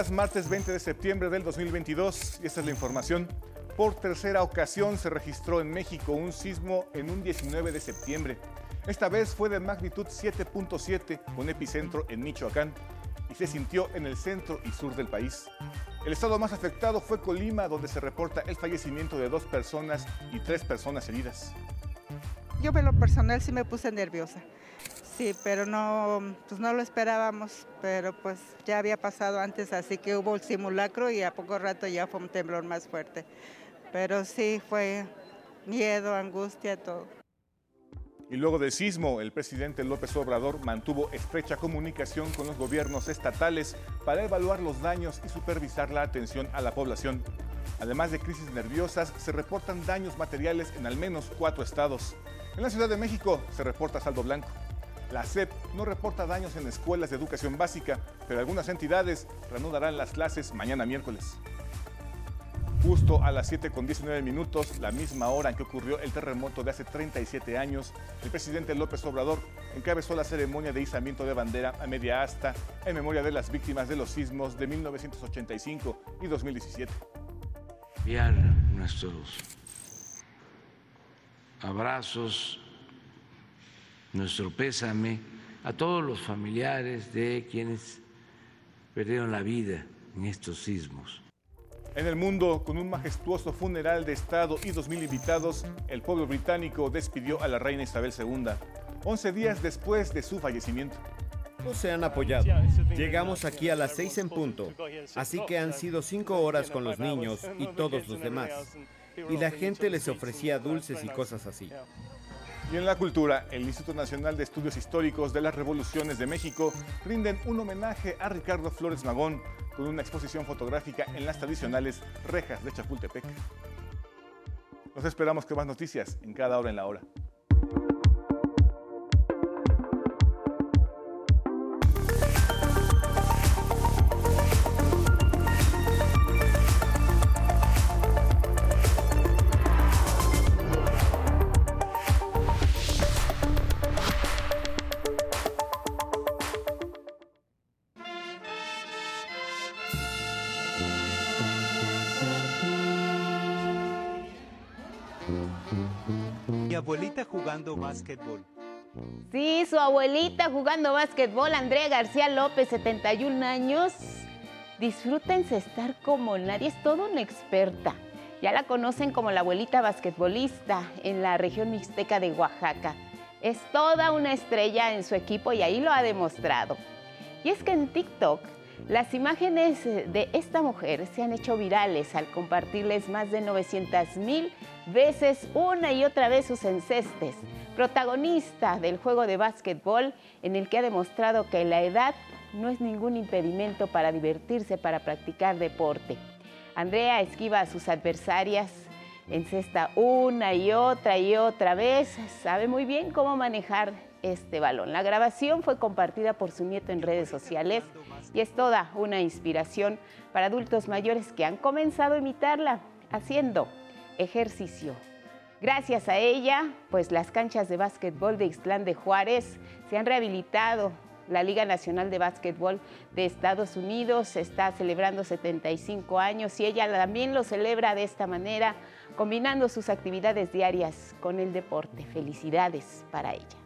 Días, martes 20 de septiembre del 2022 y esta es la información. Por tercera ocasión se registró en México un sismo en un 19 de septiembre. Esta vez fue de magnitud 7.7 con epicentro en Michoacán y se sintió en el centro y sur del país. El estado más afectado fue Colima, donde se reporta el fallecimiento de dos personas y tres personas heridas. Yo en lo personal sí me puse nerviosa. Sí, pero no, pues no lo esperábamos, pero pues ya había pasado antes, así que hubo el simulacro y a poco rato ya fue un temblor más fuerte. Pero sí fue miedo, angustia, todo. Y luego del sismo, el presidente López Obrador mantuvo estrecha comunicación con los gobiernos estatales para evaluar los daños y supervisar la atención a la población. Además de crisis nerviosas, se reportan daños materiales en al menos cuatro estados. En la Ciudad de México se reporta saldo blanco. La SEP no reporta daños en escuelas de educación básica, pero algunas entidades reanudarán las clases mañana miércoles. Justo a las 7 con 19 minutos, la misma hora en que ocurrió el terremoto de hace 37 años, el presidente López Obrador encabezó la ceremonia de izamiento de bandera a media asta en memoria de las víctimas de los sismos de 1985 y 2017. Enviar nuestros abrazos nuestro pésame a todos los familiares de quienes perdieron la vida en estos sismos. En el mundo, con un majestuoso funeral de Estado y 2.000 invitados, el pueblo británico despidió a la reina Isabel II, 11 días después de su fallecimiento. No se han apoyado. Llegamos aquí a las 6 en punto, así que han sido 5 horas con los niños y todos los demás. Y la gente les ofrecía dulces y cosas así. Y en la cultura, el Instituto Nacional de Estudios Históricos de las Revoluciones de México rinden un homenaje a Ricardo Flores Magón con una exposición fotográfica en las tradicionales rejas de Chapultepec. Nos esperamos con más noticias en cada hora en la hora. Básquetbol. Sí, su abuelita jugando básquetbol, Andrea García López, 71 años. Disfrútense estar como nadie, es todo una experta. Ya la conocen como la abuelita basquetbolista en la región mixteca de Oaxaca. Es toda una estrella en su equipo y ahí lo ha demostrado. Y es que en TikTok las imágenes de esta mujer se han hecho virales al compartirles más de 900 mil veces una y otra vez sus encestes. Protagonista del juego de básquetbol en el que ha demostrado que la edad no es ningún impedimento para divertirse, para practicar deporte. Andrea esquiva a sus adversarias, encesta una y otra y otra vez, sabe muy bien cómo manejar este balón. La grabación fue compartida por su nieto en redes sociales y es toda una inspiración para adultos mayores que han comenzado a imitarla haciendo ejercicio. Gracias a ella, pues las canchas de básquetbol de Ixtlán de Juárez se han rehabilitado. La Liga Nacional de Básquetbol de Estados Unidos está celebrando 75 años y ella también lo celebra de esta manera, combinando sus actividades diarias con el deporte. Felicidades para ella.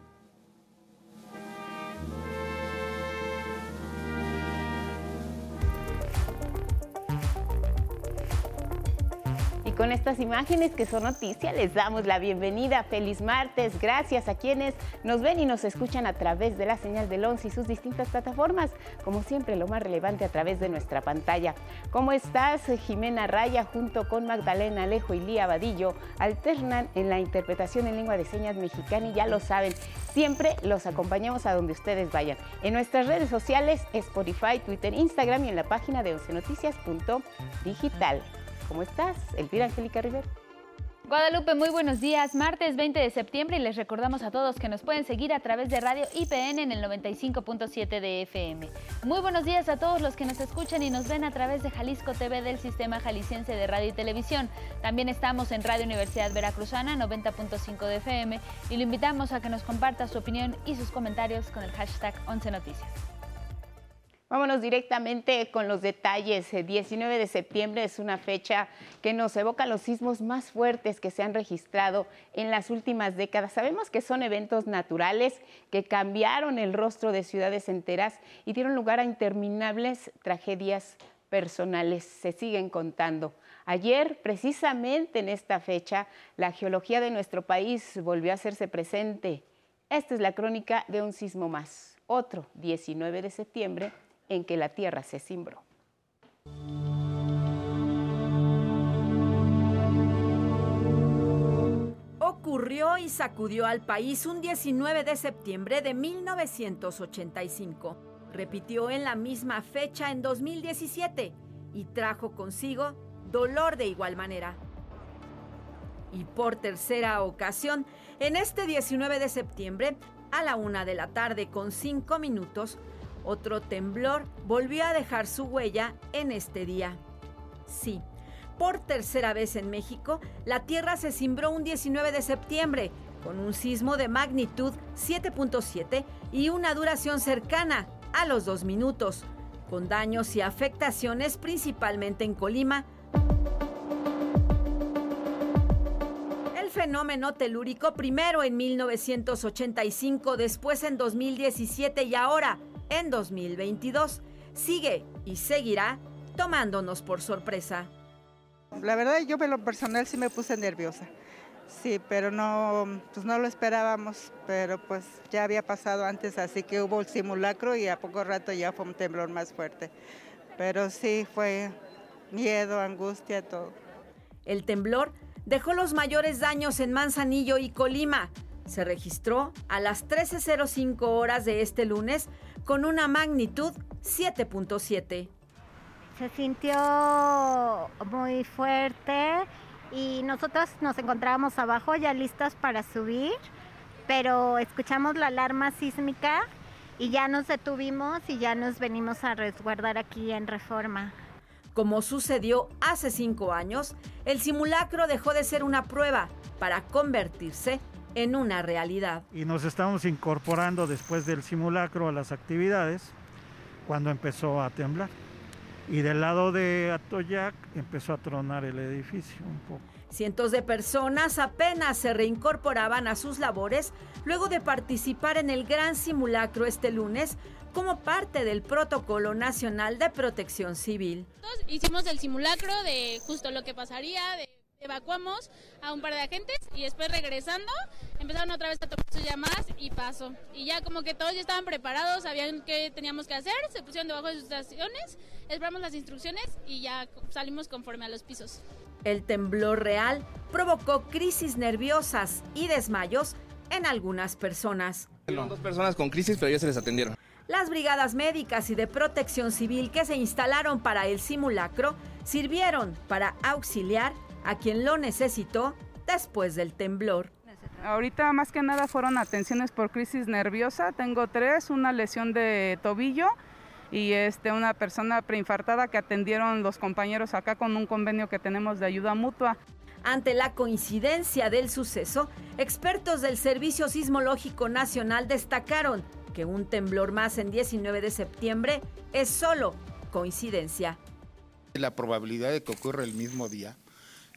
Con estas imágenes que son noticia, les damos la bienvenida. Feliz martes. Gracias a quienes nos ven y nos escuchan a través de la señal del 11 y sus distintas plataformas. Como siempre, lo más relevante a través de nuestra pantalla. ¿Cómo estás? Jimena Raya junto con Magdalena Alejo y Lía Vadillo alternan en la interpretación en lengua de señas mexicana y ya lo saben, siempre los acompañamos a donde ustedes vayan. En nuestras redes sociales, Spotify, Twitter, Instagram y en la página de 11noticias.digital. ¿Cómo estás? Elvira Angélica Rivera. Guadalupe, muy buenos días. Martes 20 de septiembre y les recordamos a todos que nos pueden seguir a través de Radio IPN en el 95.7 de FM. Muy buenos días a todos los que nos escuchan y nos ven a través de Jalisco TV del Sistema Jalisciense de Radio y Televisión. También estamos en Radio Universidad Veracruzana 90.5 de FM y lo invitamos a que nos comparta su opinión y sus comentarios con el hashtag 11 Noticias. Vámonos directamente con los detalles. El 19 de septiembre es una fecha que nos evoca los sismos más fuertes que se han registrado en las últimas décadas. Sabemos que son eventos naturales que cambiaron el rostro de ciudades enteras y dieron lugar a interminables tragedias personales. Se siguen contando. Ayer, precisamente en esta fecha, la geología de nuestro país volvió a hacerse presente. Esta es la crónica de un sismo más, otro 19 de septiembre en que la tierra se cimbró. Ocurrió y sacudió al país un 19 de septiembre de 1985. Repitió en la misma fecha en 2017 y trajo consigo dolor de igual manera. Y por tercera ocasión, en este 19 de septiembre, a la una de la tarde con cinco minutos, otro temblor volvió a dejar su huella en este día. Sí, por tercera vez en México, la Tierra se cimbró un 19 de septiembre con un sismo de magnitud 7.7 y una duración cercana a los dos minutos, con daños y afectaciones principalmente en Colima. El fenómeno telúrico primero en 1985, después en 2017 y ahora en 2022 sigue y seguirá tomándonos por sorpresa. La verdad yo en lo personal sí me puse nerviosa. Sí, pero no, pues no lo esperábamos, pero pues ya había pasado antes, así que hubo el simulacro y a poco rato ya fue un temblor más fuerte. Pero sí fue miedo, angustia, todo. El temblor dejó los mayores daños en Manzanillo y Colima. Se registró a las 13.05 horas de este lunes con una magnitud 7.7. Se sintió muy fuerte y nosotros nos encontrábamos abajo ya listas para subir, pero escuchamos la alarma sísmica y ya nos detuvimos y ya nos venimos a resguardar aquí en Reforma. Como sucedió hace cinco años, el simulacro dejó de ser una prueba para convertirse en una realidad. Y nos estamos incorporando después del simulacro a las actividades cuando empezó a temblar. Y del lado de Atoyac empezó a tronar el edificio un poco. Cientos de personas apenas se reincorporaban a sus labores luego de participar en el gran simulacro este lunes como parte del Protocolo Nacional de Protección Civil. Hicimos el simulacro de justo lo que pasaría, de evacuamos a un par de agentes y después regresando empezaron otra vez a tomar sus llamadas y pasó. Y ya como que todos ya estaban preparados, sabían qué teníamos que hacer, se pusieron debajo de sus estaciones, esperamos las instrucciones y ya salimos conforme a los pisos. El temblor real provocó crisis nerviosas y desmayos en algunas personas. dos personas con crisis, pero ya se les atendieron. Las brigadas médicas y de protección civil que se instalaron para el simulacro sirvieron para auxiliar a quien lo necesitó después del temblor. Ahorita más que nada fueron atenciones por crisis nerviosa. Tengo tres, una lesión de tobillo y este, una persona preinfartada que atendieron los compañeros acá con un convenio que tenemos de ayuda mutua. Ante la coincidencia del suceso, expertos del Servicio Sismológico Nacional destacaron que un temblor más en 19 de septiembre es solo coincidencia. La probabilidad de que ocurra el mismo día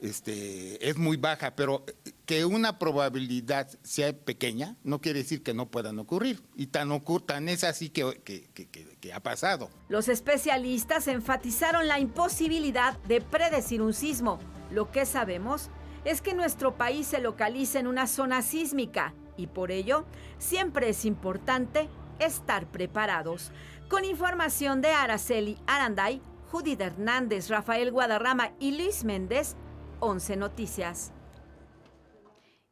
este, es muy baja, pero que una probabilidad sea pequeña no quiere decir que no puedan ocurrir. Y tan, tan es así que, que ha pasado. Los especialistas enfatizaron la imposibilidad de predecir un sismo. Lo que sabemos es que nuestro país se localiza en una zona sísmica y por ello siempre es importante estar preparados. Con información de Araceli Aranday, Judith Hernández, Rafael Guadarrama y Luis Méndez, 11 Noticias.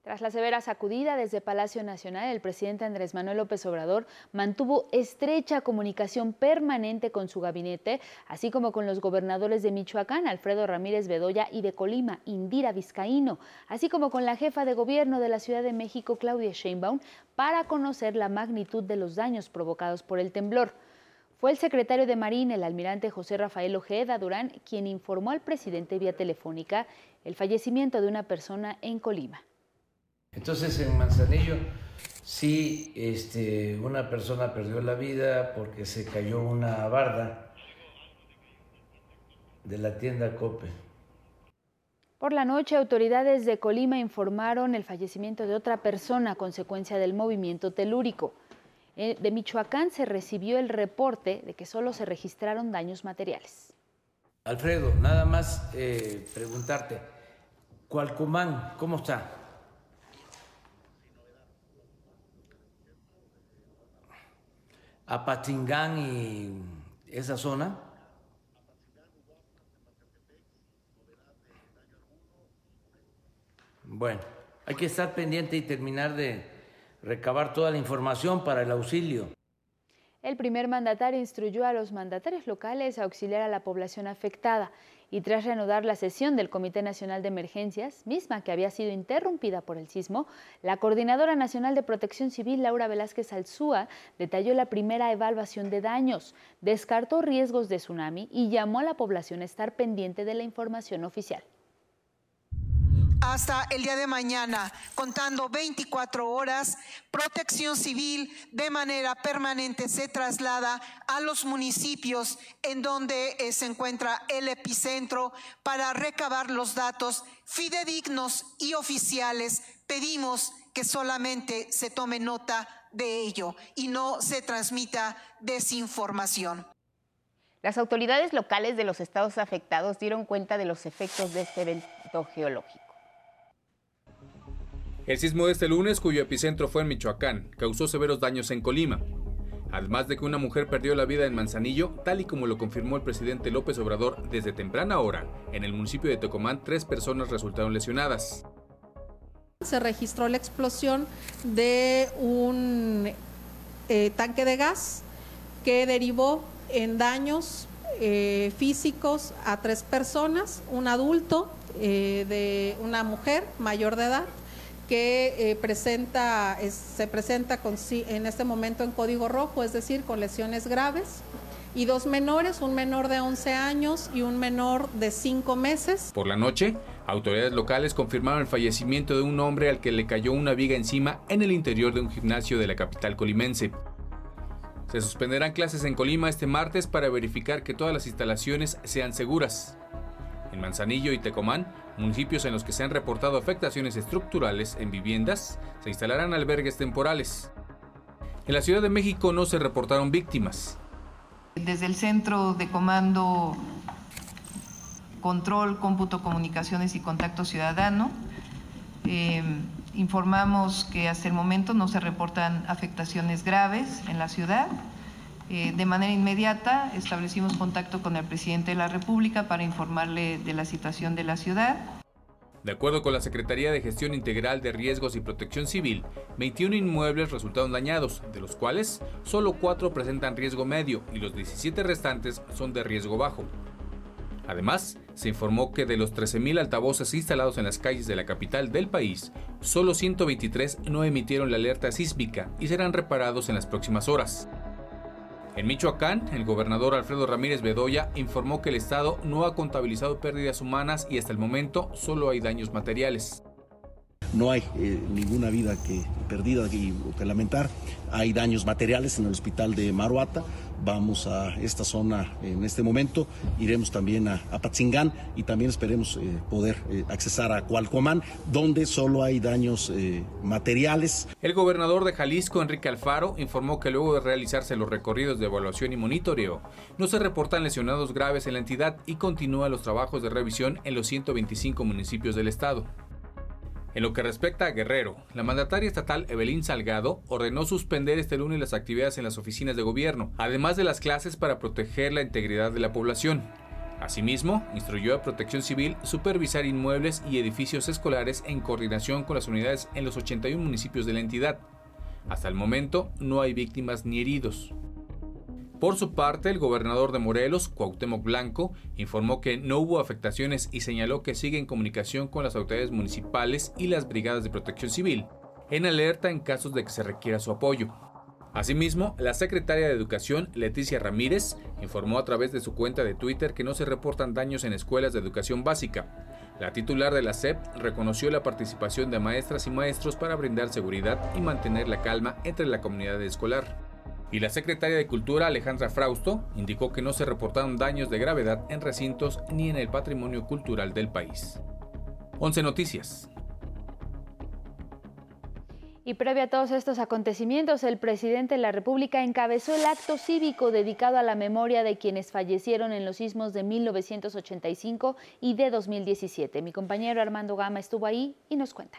Tras la severa sacudida desde Palacio Nacional, el presidente Andrés Manuel López Obrador mantuvo estrecha comunicación permanente con su gabinete, así como con los gobernadores de Michoacán, Alfredo Ramírez Bedoya, y de Colima, Indira Vizcaíno, así como con la jefa de gobierno de la Ciudad de México, Claudia Sheinbaum, para conocer la magnitud de los daños provocados por el temblor. Fue el secretario de Marina, el almirante José Rafael Ojeda Durán, quien informó al presidente vía telefónica el fallecimiento de una persona en Colima. Entonces en Manzanillo si este, una persona perdió la vida porque se cayó una barda de la tienda Cope. Por la noche, autoridades de Colima informaron el fallecimiento de otra persona a consecuencia del movimiento telúrico. Eh, de Michoacán se recibió el reporte de que solo se registraron daños materiales. Alfredo, nada más eh, preguntarte, Cualcomán, ¿cómo está? Apatingán y esa zona. Bueno, hay que estar pendiente y terminar de recabar toda la información para el auxilio. El primer mandatario instruyó a los mandatarios locales a auxiliar a la población afectada y tras reanudar la sesión del Comité Nacional de Emergencias, misma que había sido interrumpida por el sismo, la Coordinadora Nacional de Protección Civil, Laura Velázquez Alzúa, detalló la primera evaluación de daños, descartó riesgos de tsunami y llamó a la población a estar pendiente de la información oficial hasta el día de mañana, contando 24 horas, Protección Civil de manera permanente se traslada a los municipios en donde eh, se encuentra el epicentro para recabar los datos fidedignos y oficiales. Pedimos que solamente se tome nota de ello y no se transmita desinformación. Las autoridades locales de los estados afectados dieron cuenta de los efectos de este evento geológico. El sismo de este lunes, cuyo epicentro fue en Michoacán, causó severos daños en Colima. Además de que una mujer perdió la vida en Manzanillo, tal y como lo confirmó el presidente López Obrador desde temprana hora, en el municipio de Tecomán tres personas resultaron lesionadas. Se registró la explosión de un eh, tanque de gas que derivó en daños eh, físicos a tres personas, un adulto eh, de una mujer mayor de edad que eh, presenta, se presenta con, en este momento en código rojo, es decir, con lesiones graves, y dos menores, un menor de 11 años y un menor de 5 meses. Por la noche, autoridades locales confirmaron el fallecimiento de un hombre al que le cayó una viga encima en el interior de un gimnasio de la capital colimense. Se suspenderán clases en Colima este martes para verificar que todas las instalaciones sean seguras. En Manzanillo y Tecomán, municipios en los que se han reportado afectaciones estructurales en viviendas, se instalarán albergues temporales. En la Ciudad de México no se reportaron víctimas. Desde el Centro de Comando, Control, Cómputo, Comunicaciones y Contacto Ciudadano, eh, informamos que hasta el momento no se reportan afectaciones graves en la ciudad. Eh, de manera inmediata establecimos contacto con el presidente de la República para informarle de la situación de la ciudad. De acuerdo con la Secretaría de Gestión Integral de Riesgos y Protección Civil, 21 inmuebles resultaron dañados, de los cuales solo 4 presentan riesgo medio y los 17 restantes son de riesgo bajo. Además, se informó que de los 13.000 altavoces instalados en las calles de la capital del país, solo 123 no emitieron la alerta sísmica y serán reparados en las próximas horas. En Michoacán, el gobernador Alfredo Ramírez Bedoya informó que el Estado no ha contabilizado pérdidas humanas y hasta el momento solo hay daños materiales. No hay eh, ninguna vida que perdida que, que lamentar. Hay daños materiales en el hospital de Maruata. Vamos a esta zona en este momento. Iremos también a, a Patzingán y también esperemos eh, poder eh, accesar a Cualcomán, donde solo hay daños materiales. El gobernador de Jalisco, Enrique Alfaro, informó que luego de realizarse los recorridos de evaluación y monitoreo, no se reportan lesionados graves en la entidad y continúan los trabajos de revisión en los 125 municipios del estado. En lo que respecta a Guerrero, la mandataria estatal Evelyn Salgado ordenó suspender este lunes las actividades en las oficinas de gobierno, además de las clases para proteger la integridad de la población. Asimismo, instruyó a Protección Civil supervisar inmuebles y edificios escolares en coordinación con las unidades en los 81 municipios de la entidad. Hasta el momento no hay víctimas ni heridos. Por su parte, el gobernador de Morelos, Cuauhtémoc Blanco, informó que no hubo afectaciones y señaló que sigue en comunicación con las autoridades municipales y las brigadas de protección civil, en alerta en casos de que se requiera su apoyo. Asimismo, la secretaria de Educación, Leticia Ramírez, informó a través de su cuenta de Twitter que no se reportan daños en escuelas de educación básica. La titular de la SEP reconoció la participación de maestras y maestros para brindar seguridad y mantener la calma entre la comunidad escolar. Y la secretaria de Cultura, Alejandra Frausto, indicó que no se reportaron daños de gravedad en recintos ni en el patrimonio cultural del país. 11 Noticias. Y previo a todos estos acontecimientos, el presidente de la República encabezó el acto cívico dedicado a la memoria de quienes fallecieron en los sismos de 1985 y de 2017. Mi compañero Armando Gama estuvo ahí y nos cuenta.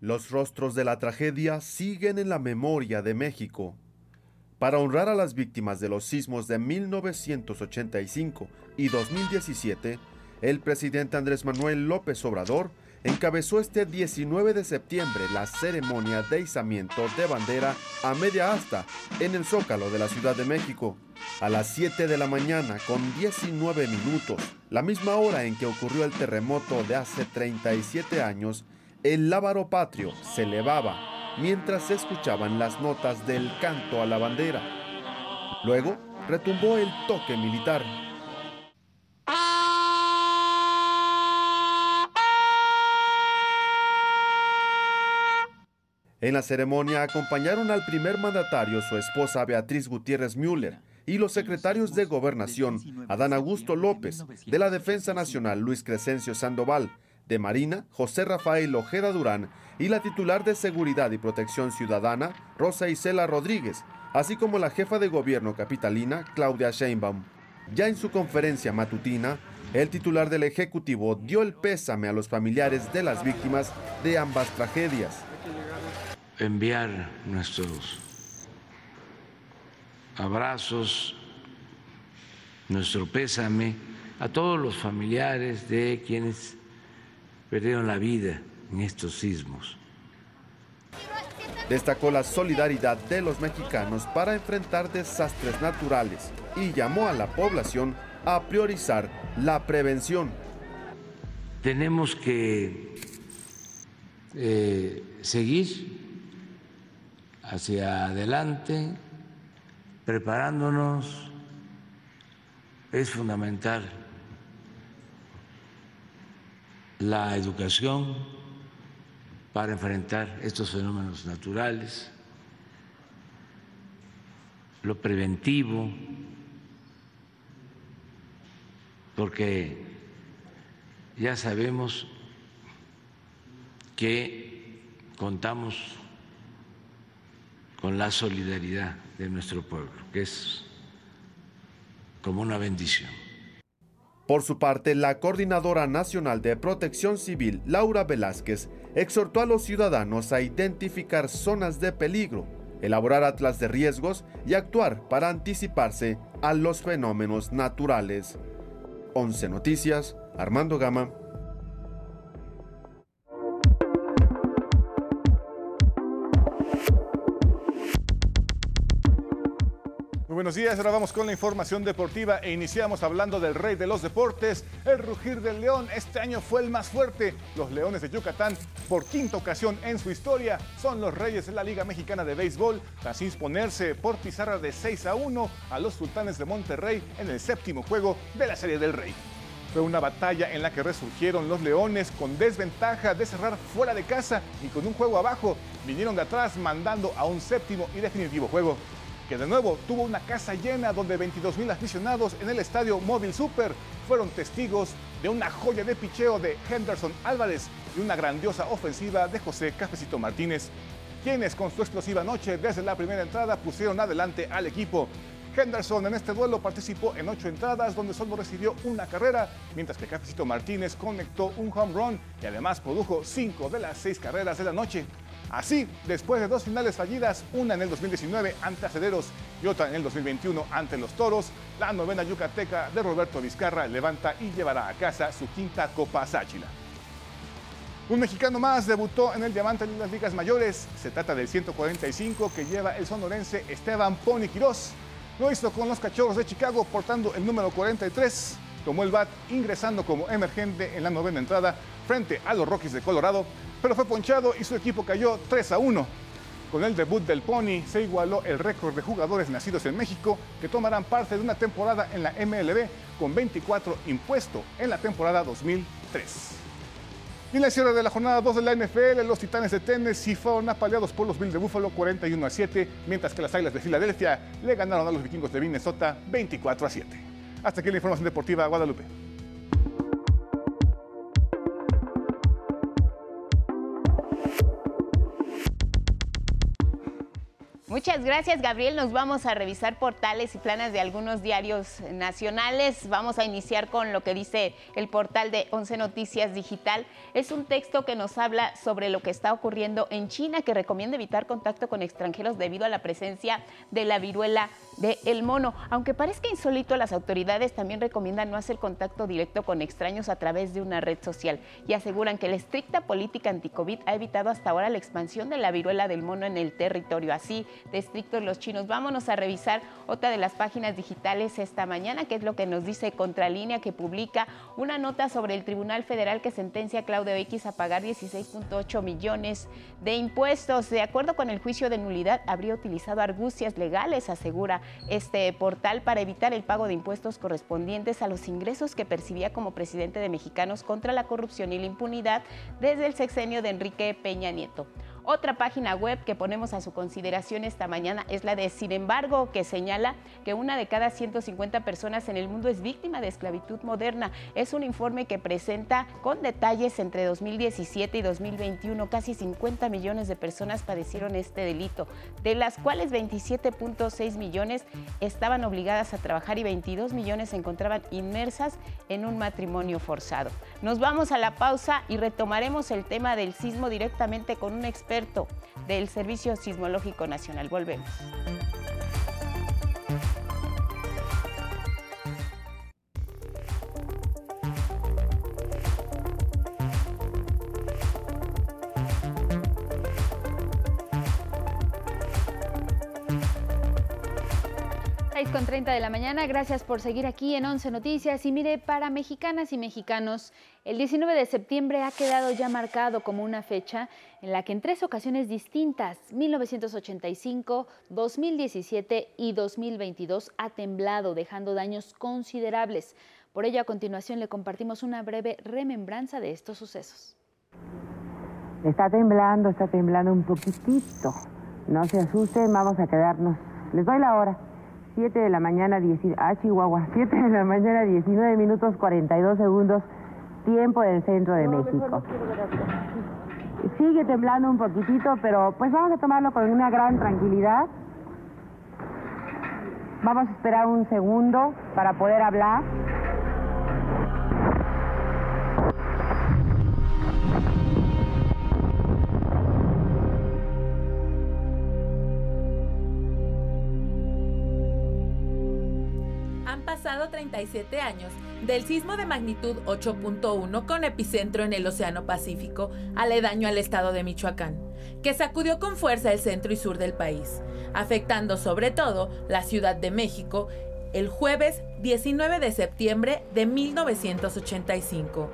Los rostros de la tragedia siguen en la memoria de México. Para honrar a las víctimas de los sismos de 1985 y 2017, el presidente Andrés Manuel López Obrador encabezó este 19 de septiembre la ceremonia de izamiento de bandera a media asta en el Zócalo de la Ciudad de México. A las 7 de la mañana con 19 minutos, la misma hora en que ocurrió el terremoto de hace 37 años, el lábaro patrio se elevaba mientras se escuchaban las notas del canto a la bandera. Luego retumbó el toque militar En la ceremonia acompañaron al primer mandatario su esposa Beatriz Gutiérrez Müller y los secretarios de Gobernación Adán Augusto López, de la Defensa Nacional Luis Crescencio Sandoval, de Marina José Rafael Ojeda Durán y la titular de Seguridad y Protección Ciudadana Rosa Isela Rodríguez, así como la jefa de gobierno capitalina Claudia Sheinbaum. Ya en su conferencia matutina, el titular del Ejecutivo dio el pésame a los familiares de las víctimas de ambas tragedias enviar nuestros abrazos, nuestro pésame a todos los familiares de quienes perdieron la vida en estos sismos. Destacó la solidaridad de los mexicanos para enfrentar desastres naturales y llamó a la población a priorizar la prevención. Tenemos que eh, seguir hacia adelante, preparándonos, es fundamental la educación para enfrentar estos fenómenos naturales, lo preventivo, porque ya sabemos que contamos con la solidaridad de nuestro pueblo, que es como una bendición. Por su parte, la Coordinadora Nacional de Protección Civil, Laura Velázquez, exhortó a los ciudadanos a identificar zonas de peligro, elaborar atlas de riesgos y actuar para anticiparse a los fenómenos naturales. 11 Noticias, Armando Gama. Buenos días, ahora vamos con la información deportiva e iniciamos hablando del rey de los deportes, el rugir del león. Este año fue el más fuerte. Los Leones de Yucatán, por quinta ocasión en su historia, son los reyes de la Liga Mexicana de Béisbol, tras imponerse por pizarra de 6 a 1 a los Sultanes de Monterrey en el séptimo juego de la Serie del Rey. Fue una batalla en la que resurgieron los Leones con desventaja de cerrar fuera de casa y con un juego abajo. Vinieron de atrás mandando a un séptimo y definitivo juego que de nuevo tuvo una casa llena donde 22 mil aficionados en el estadio Móvil Super fueron testigos de una joya de picheo de Henderson Álvarez y una grandiosa ofensiva de José Cafecito Martínez, quienes con su explosiva noche desde la primera entrada pusieron adelante al equipo. Henderson en este duelo participó en ocho entradas donde solo recibió una carrera, mientras que Cafecito Martínez conectó un home run y además produjo cinco de las seis carreras de la noche. Así, después de dos finales fallidas, una en el 2019 ante Acederos y otra en el 2021 ante los Toros, la novena yucateca de Roberto Vizcarra levanta y llevará a casa su quinta Copa Sáchila. Un mexicano más debutó en el Diamante en las ligas mayores. Se trata del 145 que lleva el sonorense Esteban Pony Quirós. Lo hizo con los Cachorros de Chicago portando el número 43. Tomó el bat ingresando como emergente en la novena entrada frente a los Rockies de Colorado, pero fue ponchado y su equipo cayó 3 a 1. Con el debut del Pony se igualó el récord de jugadores nacidos en México que tomarán parte de una temporada en la MLB con 24 impuestos en la temporada 2003. Y en la cierre de la jornada 2 de la NFL, los Titanes de Tennessee fueron apaleados por los Bills de Buffalo 41 a 7, mientras que las Águilas de Filadelfia le ganaron a los Vikingos de Minnesota 24 a 7. Hasta aquí la información deportiva Guadalupe. Muchas gracias, Gabriel. Nos vamos a revisar portales y planas de algunos diarios nacionales. Vamos a iniciar con lo que dice el portal de 11 Noticias Digital. Es un texto que nos habla sobre lo que está ocurriendo en China, que recomienda evitar contacto con extranjeros debido a la presencia de la viruela del mono. Aunque parezca insólito, las autoridades también recomiendan no hacer contacto directo con extraños a través de una red social y aseguran que la estricta política anti-COVID ha evitado hasta ahora la expansión de la viruela del mono en el territorio. Así, de estrictos los chinos. Vámonos a revisar otra de las páginas digitales esta mañana, que es lo que nos dice Contralínea, que publica una nota sobre el Tribunal Federal que sentencia a Claudio X a pagar 16.8 millones de impuestos. De acuerdo con el juicio de nulidad, habría utilizado argucias legales, asegura este portal, para evitar el pago de impuestos correspondientes a los ingresos que percibía como presidente de Mexicanos contra la corrupción y la impunidad desde el sexenio de Enrique Peña Nieto. Otra página web que ponemos a su consideración esta mañana es la de Sin embargo, que señala que una de cada 150 personas en el mundo es víctima de esclavitud moderna. Es un informe que presenta con detalles entre 2017 y 2021 casi 50 millones de personas padecieron este delito, de las cuales 27.6 millones estaban obligadas a trabajar y 22 millones se encontraban inmersas en un matrimonio forzado. Nos vamos a la pausa y retomaremos el tema del sismo directamente con un experto del Servicio Sismológico Nacional. Volvemos. 6 con 30 de la mañana, gracias por seguir aquí en 11 Noticias. Y mire, para mexicanas y mexicanos, el 19 de septiembre ha quedado ya marcado como una fecha en la que en tres ocasiones distintas, 1985, 2017 y 2022, ha temblado, dejando daños considerables. Por ello, a continuación le compartimos una breve remembranza de estos sucesos. Está temblando, está temblando un poquitito. No se asusten, vamos a quedarnos. Les doy la hora. 7 de la mañana, 10, ah, Chihuahua, 7 de la mañana, 19 minutos 42 segundos, tiempo del centro de México. Sigue temblando un poquitito, pero pues vamos a tomarlo con una gran tranquilidad. Vamos a esperar un segundo para poder hablar. Pasado 37 años del sismo de magnitud 8.1 con epicentro en el Océano Pacífico, aledaño al estado de Michoacán, que sacudió con fuerza el centro y sur del país, afectando sobre todo la Ciudad de México el jueves 19 de septiembre de 1985.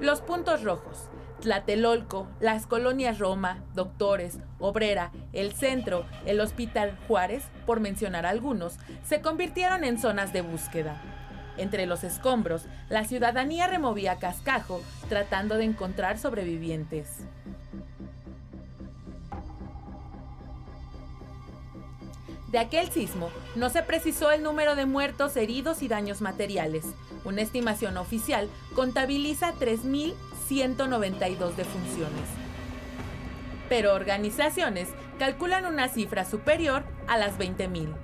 Los puntos rojos. Tlatelolco, las colonias Roma, Doctores, Obrera, el Centro, el Hospital Juárez, por mencionar algunos, se convirtieron en zonas de búsqueda. Entre los escombros, la ciudadanía removía cascajo tratando de encontrar sobrevivientes. De aquel sismo no se precisó el número de muertos, heridos y daños materiales. Una estimación oficial contabiliza 3.000 192 defunciones. Pero organizaciones calculan una cifra superior a las 20.000.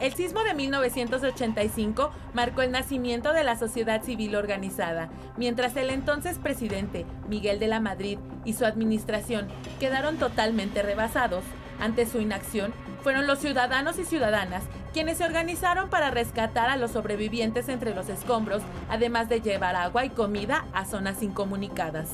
El sismo de 1985 marcó el nacimiento de la sociedad civil organizada, mientras el entonces presidente Miguel de la Madrid y su administración quedaron totalmente rebasados ante su inacción fueron los ciudadanos y ciudadanas quienes se organizaron para rescatar a los sobrevivientes entre los escombros, además de llevar agua y comida a zonas incomunicadas.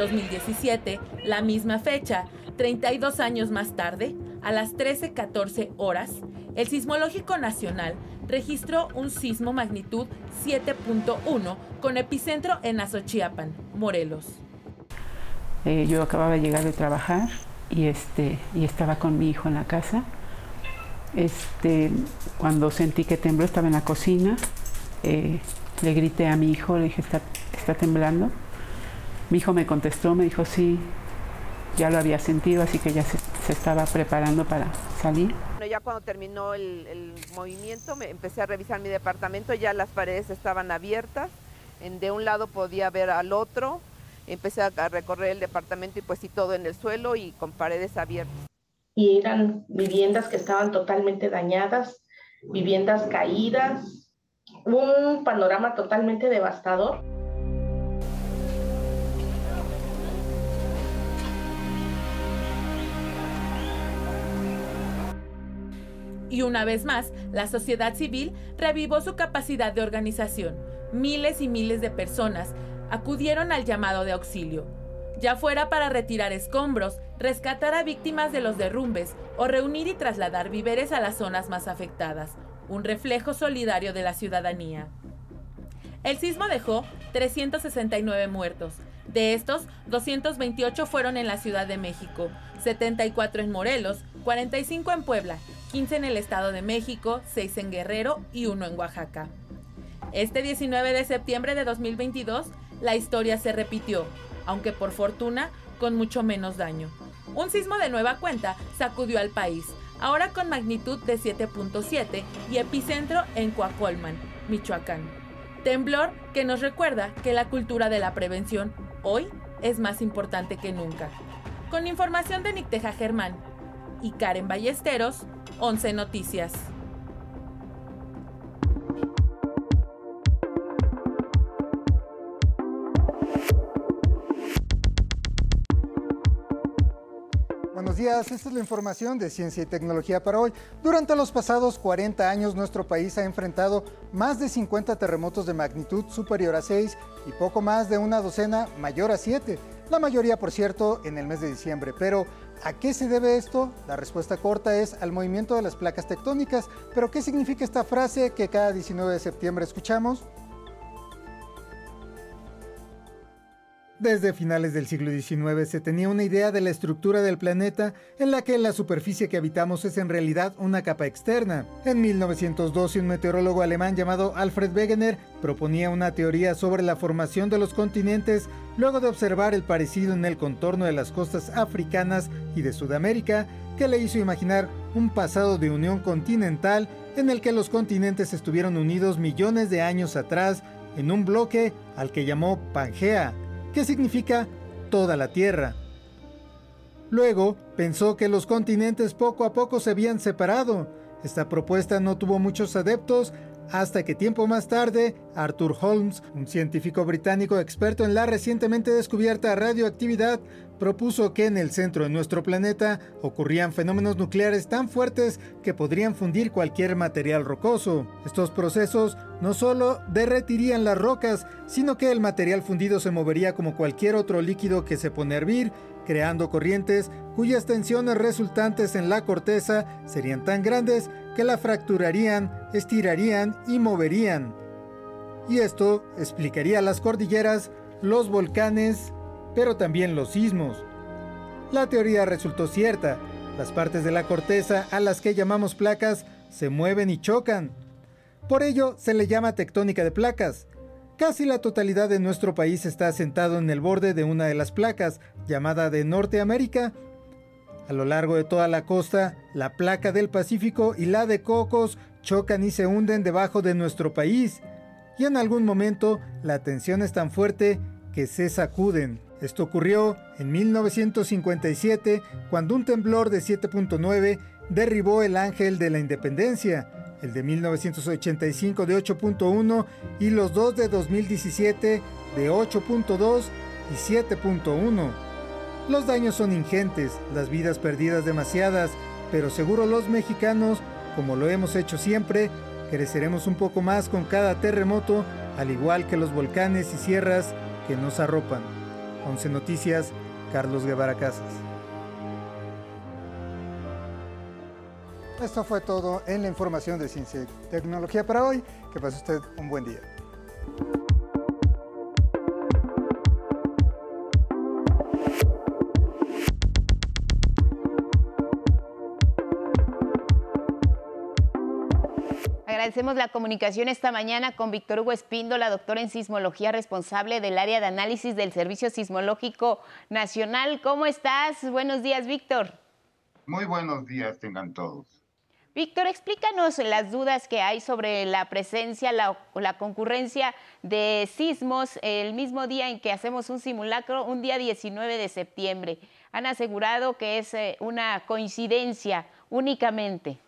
2017, la misma fecha, 32 años más tarde, a las 13:14 horas, el Sismológico Nacional registró un sismo magnitud 7.1 con epicentro en Azochiapan, Morelos. Eh, yo acababa de llegar de trabajar y, este, y estaba con mi hijo en la casa. Este, cuando sentí que tembló, estaba en la cocina. Eh, le grité a mi hijo, le dije, ¿Está, ¿está temblando? Mi hijo me contestó, me dijo, sí, ya lo había sentido, así que ya se, estaba preparando para salir. Ya cuando terminó el, movimiento, me empecé a revisar mi departamento, ya las paredes estaban abiertas, en, de un lado podía ver al otro, empecé a recorrer el departamento y pues sí todo en el suelo y con paredes abiertas. Y eran viviendas que estaban totalmente dañadas, viviendas caídas, un panorama totalmente devastador. Y una vez más, la sociedad civil revivó su capacidad de organización. Miles y miles de personas acudieron al llamado de auxilio, ya fuera para retirar escombros, rescatar a víctimas de los derrumbes o reunir y trasladar víveres a las zonas más afectadas, un reflejo solidario de la ciudadanía. El sismo dejó 369 muertos. De estos, 228 fueron en la Ciudad de México, 74 en Morelos, 45 en Puebla, 15 en el Estado de México, 6 en Guerrero y 1 en Oaxaca. Este 19 de septiembre de 2022, la historia se repitió, aunque por fortuna con mucho menos daño. Un sismo de nueva cuenta sacudió al país, ahora con magnitud de 7.7 y epicentro en Coacolman, Michoacán. Temblor que nos recuerda que la cultura de la prevención hoy es más importante que nunca. Con información de Nicteja Germán y Karen Ballesteros, 11 Noticias. Buenos días, esta es la información de Ciencia y Tecnología para hoy. Durante los pasados 40 años, nuestro país ha enfrentado más de 50 terremotos de magnitud superior a 6 y poco más de una docena mayor a 7. La mayoría, por cierto, en el mes de diciembre. Pero, ¿a qué se debe esto? La respuesta corta es al movimiento de las placas tectónicas. Pero, ¿qué significa esta frase que cada 19 de septiembre escuchamos? Desde finales del siglo XIX se tenía una idea de la estructura del planeta en la que la superficie que habitamos es en realidad una capa externa. En 1912 un meteorólogo alemán llamado Alfred Wegener proponía una teoría sobre la formación de los continentes luego de observar el parecido en el contorno de las costas africanas y de Sudamérica que le hizo imaginar un pasado de unión continental en el que los continentes estuvieron unidos millones de años atrás en un bloque al que llamó Pangea que significa toda la Tierra. Luego pensó que los continentes poco a poco se habían separado. Esta propuesta no tuvo muchos adeptos hasta que tiempo más tarde, Arthur Holmes, un científico británico experto en la recientemente descubierta radioactividad, propuso que en el centro de nuestro planeta ocurrían fenómenos nucleares tan fuertes que podrían fundir cualquier material rocoso. Estos procesos no solo derretirían las rocas, sino que el material fundido se movería como cualquier otro líquido que se pone a hervir, creando corrientes cuyas tensiones resultantes en la corteza serían tan grandes que la fracturarían, estirarían y moverían. Y esto explicaría las cordilleras, los volcanes, pero también los sismos. La teoría resultó cierta. Las partes de la corteza a las que llamamos placas se mueven y chocan. Por ello se le llama tectónica de placas. Casi la totalidad de nuestro país está asentado en el borde de una de las placas, llamada de Norteamérica. A lo largo de toda la costa, la placa del Pacífico y la de Cocos chocan y se hunden debajo de nuestro país. Y en algún momento la tensión es tan fuerte que se sacuden. Esto ocurrió en 1957 cuando un temblor de 7.9 derribó el Ángel de la Independencia, el de 1985 de 8.1 y los dos de 2017 de 8.2 y 7.1. Los daños son ingentes, las vidas perdidas demasiadas, pero seguro los mexicanos, como lo hemos hecho siempre, creceremos un poco más con cada terremoto, al igual que los volcanes y sierras que nos arropan. 11 Noticias, Carlos Guevara Casas. Esto fue todo en la información de ciencia y tecnología para hoy. Que pase usted un buen día. Agradecemos la comunicación esta mañana con Víctor Hugo Espíndola, doctor en sismología, responsable del área de análisis del Servicio Sismológico Nacional. ¿Cómo estás? Buenos días, Víctor. Muy buenos días, tengan todos. Víctor, explícanos las dudas que hay sobre la presencia, la, la, concurrencia de sismos el mismo día en que hacemos un simulacro, un día 19 de septiembre. Han asegurado que es eh, una coincidencia únicamente.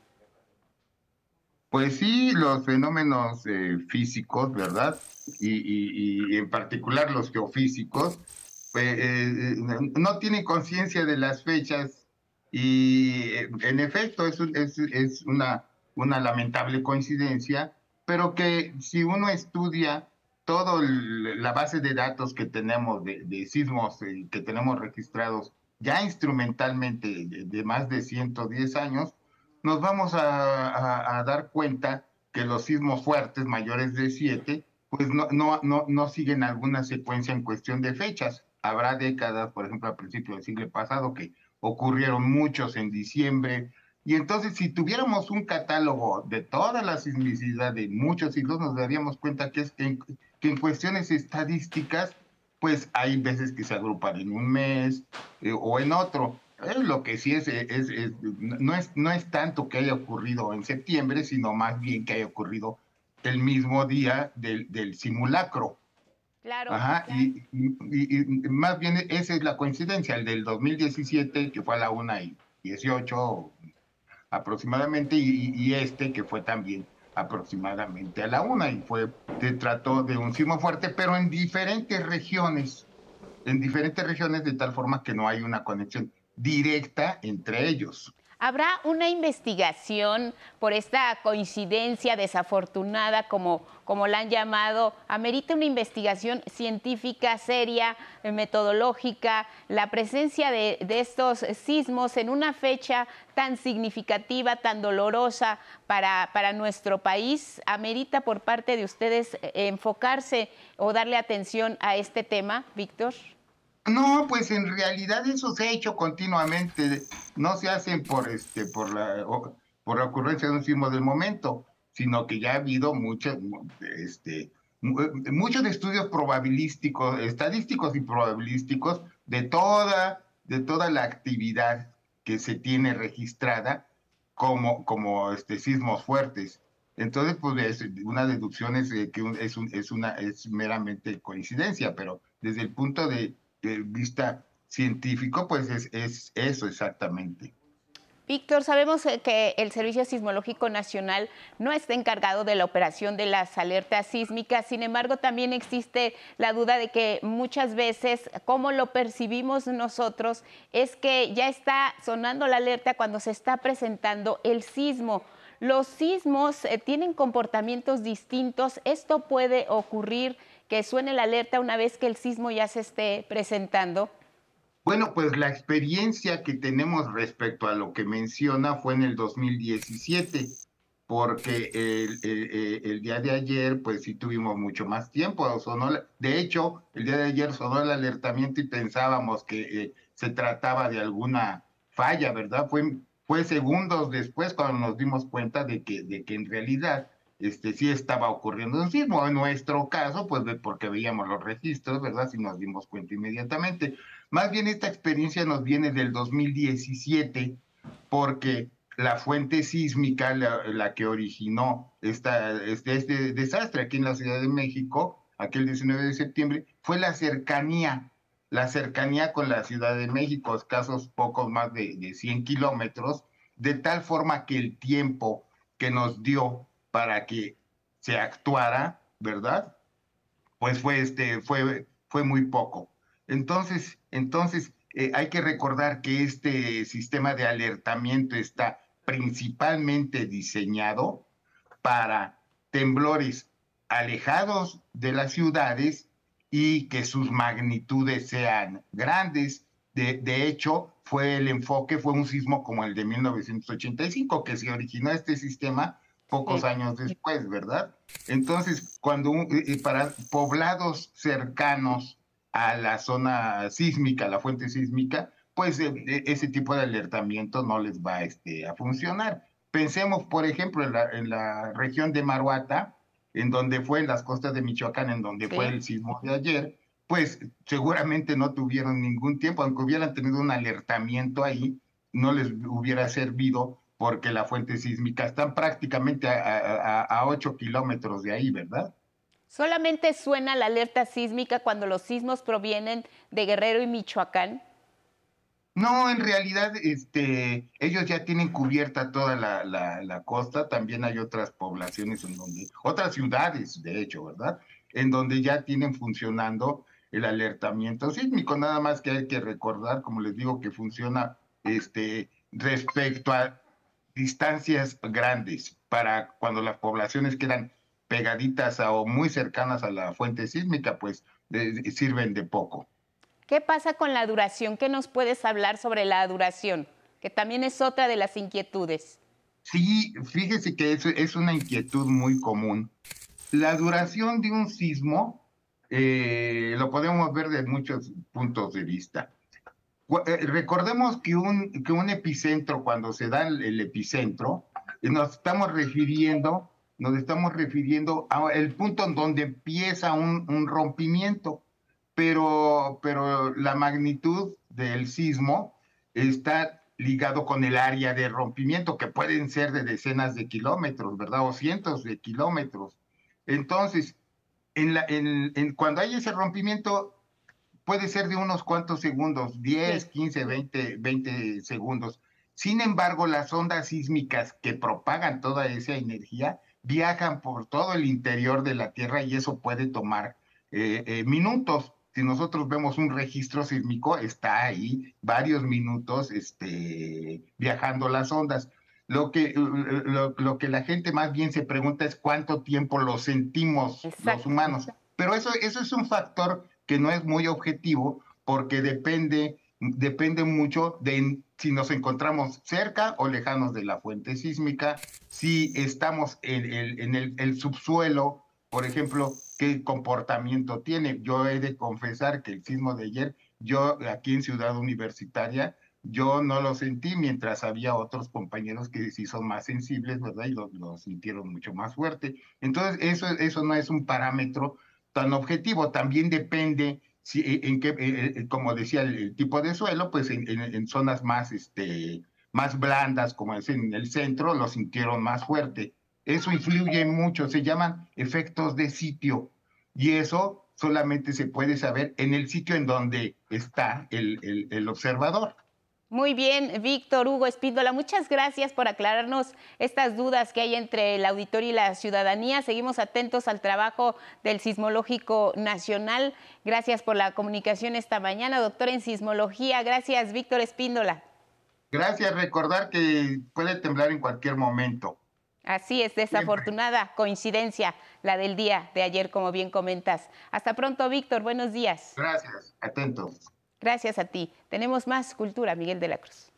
Pues sí, los fenómenos eh, físicos, ¿verdad? Y, y, y, en particular los geofísicos, pues, eh, no tienen conciencia de las fechas y en efecto es, es, es una, una lamentable coincidencia, pero que si uno estudia toda la base de datos que tenemos de, de sismos eh, que tenemos registrados ya instrumentalmente de, de más de 110 años, nos vamos a, dar cuenta que los sismos fuertes mayores de 7, pues no, siguen alguna secuencia en cuestión de fechas. Habrá décadas, por ejemplo, a principios del siglo pasado, que ocurrieron muchos en diciembre. Y entonces, si tuviéramos un catálogo de toda la sismicidad de muchos siglos, nos daríamos cuenta que, es, en, que en cuestiones estadísticas, pues hay veces que se agrupan en un mes eh, o en otro. Lo que sí es, es, es, no es, no es tanto que haya ocurrido en septiembre, sino más bien que haya ocurrido el mismo día del, del simulacro. Claro. Ajá, claro. Y, y, y, más bien esa es la coincidencia, el del 2017, que fue a la 1 y 18 aproximadamente, y, y este que fue también aproximadamente a la 1 y fue, se trató de un sismo fuerte, pero en diferentes regiones, en diferentes regiones de tal forma que no hay una conexión directa entre ellos. ¿Habrá una investigación por esta coincidencia desafortunada, como, como la han llamado? ¿Amerita una investigación científica, seria, metodológica? La presencia de, estos sismos en una fecha tan significativa, tan dolorosa para, para nuestro país, ¿amerita por parte de ustedes enfocarse o darle atención a este tema, Víctor? No, pues en realidad eso se ha hecho continuamente, no se hacen por este, por la, por la ocurrencia de un sismo del momento, sino que ya ha habido muchos, este, muchos estudios probabilísticos, estadísticos y probabilísticos de toda, de toda la actividad que se tiene registrada como, como este, sismos fuertes. Entonces, pues es, una deducción es que es, un, es, una, es meramente coincidencia, pero desde el punto de, de vista científico, pues es, es, eso exactamente. Víctor, sabemos que el Servicio Sismológico Nacional no está encargado de la operación de las alertas sísmicas, sin embargo también existe la duda de que muchas veces, como lo percibimos nosotros, es que ya está sonando la alerta cuando se está presentando el sismo. Los sismos eh, tienen comportamientos distintos, esto puede ocurrir que suene la alerta una vez que el sismo ya se esté presentando? Bueno, pues la experiencia que tenemos respecto a lo que menciona fue en el 2017, porque el, el, el día de ayer, pues sí tuvimos mucho más tiempo. Sonó, de hecho, el día de ayer sonó el alertamiento y pensábamos que eh, se trataba de alguna falla, ¿verdad? Fue, fue segundos después cuando nos dimos cuenta de que, de que en realidad este, sí estaba ocurriendo un sismo. En nuestro caso, pues porque veíamos los registros, ¿verdad? Si nos dimos cuenta inmediatamente. Más bien esta experiencia nos viene del 2017, porque la fuente sísmica, la, que originó esta, este, este desastre aquí en la Ciudad de México, aquel 19 de septiembre, fue la cercanía, la cercanía con la Ciudad de México, escasos pocos más de, de 100 kilómetros, de tal forma que el tiempo que nos dio para que se actuara, ¿verdad? Pues fue, este, fue, fue muy poco. Entonces, entonces eh, hay que recordar que este sistema de alertamiento está principalmente diseñado para temblores alejados de las ciudades y que sus magnitudes sean grandes. De, de, hecho, fue el enfoque, fue un sismo como el de 1985, que se originó este sistema pocos años después, ¿verdad? Entonces, cuando para poblados cercanos a la zona sísmica, la fuente sísmica, pues e, e, ese tipo de alertamiento no les va este, a funcionar. Pensemos, por ejemplo, en la, en la, región de Maruata, en donde fue en las costas de Michoacán, en donde fue el sismo de ayer, pues seguramente no tuvieron ningún tiempo, aunque hubieran tenido un alertamiento ahí, no les hubiera servido porque la fuente sísmica está prácticamente a, a, a 8 kilómetros de ahí, ¿verdad? ¿Solamente suena la alerta sísmica cuando los sismos provienen de Guerrero y Michoacán? No, en realidad este, ellos ya tienen cubierta toda la, la, costa, también hay otras poblaciones en donde, otras ciudades, de hecho, ¿verdad? En donde ya tienen funcionando el alertamiento sísmico, nada más que hay que recordar, como les digo, que funciona este, respecto a distancias grandes, para cuando las poblaciones quedan pegaditas o muy cercanas a la fuente sísmica, pues sirven de poco. ¿Qué pasa con la duración? ¿Qué nos puedes hablar sobre la duración? Que también es otra de las inquietudes. Sí, fíjese que es, es una inquietud muy común. La duración de un sismo eh, lo podemos ver de muchos puntos de vista. Eh, recordemos que un, que un epicentro, cuando se da el, epicentro, nos estamos refiriendo, nos estamos refiriendo al punto en donde empieza un, un rompimiento pero, pero la magnitud del sismo está ligado con el área de rompimiento, que pueden ser de decenas de kilómetros, ¿verdad? O cientos de kilómetros. Entonces, en la, en, cuando hay ese rompimiento, puede ser de unos cuantos segundos, 10, 15, 20, 20 segundos. Sin embargo, las ondas sísmicas que propagan toda esa energía viajan por todo el interior de la Tierra y eso puede tomar eh, eh, minutos si nosotros vemos un registro sísmico, está ahí varios minutos este, viajando las ondas. Lo que, lo, que la gente más bien se pregunta es cuánto tiempo lo sentimos los humanos. Pero eso, eso es un factor que no es muy objetivo porque depende, depende mucho de si nos encontramos cerca o lejanos de la fuente sísmica, si estamos en el, en el, el subsuelo, por ejemplo, qué comportamiento tiene. Yo he de confesar que el sismo de ayer, yo aquí en Ciudad Universitaria, yo no lo sentí mientras había otros compañeros que sí son más sensibles, ¿verdad? Y lo, sintieron mucho más fuerte. Entonces, eso, eso no es un parámetro tan objetivo. También depende, si, e, en qué, e, e, como decía, el, tipo de suelo, pues en, en, zonas más, este, más blandas, como es en el centro, lo sintieron más fuerte. Eso influye mucho, se llaman efectos de sitio y eso solamente se puede saber en el sitio en donde está el, el, observador. Muy bien, Víctor Hugo Espíndola, muchas gracias por aclararnos estas dudas que hay entre el auditorio y la ciudadanía. Seguimos atentos al trabajo del Sismológico Nacional. Gracias por la comunicación esta mañana, doctor en sismología. Gracias, Víctor Espíndola. Gracias, recordar que puede temblar en cualquier momento. Así es, desafortunada coincidencia la del día de ayer, como bien comentas. Hasta pronto, Víctor. Buenos días. Gracias. Atentos. Gracias a ti. Tenemos más cultura, Miguel de la Cruz.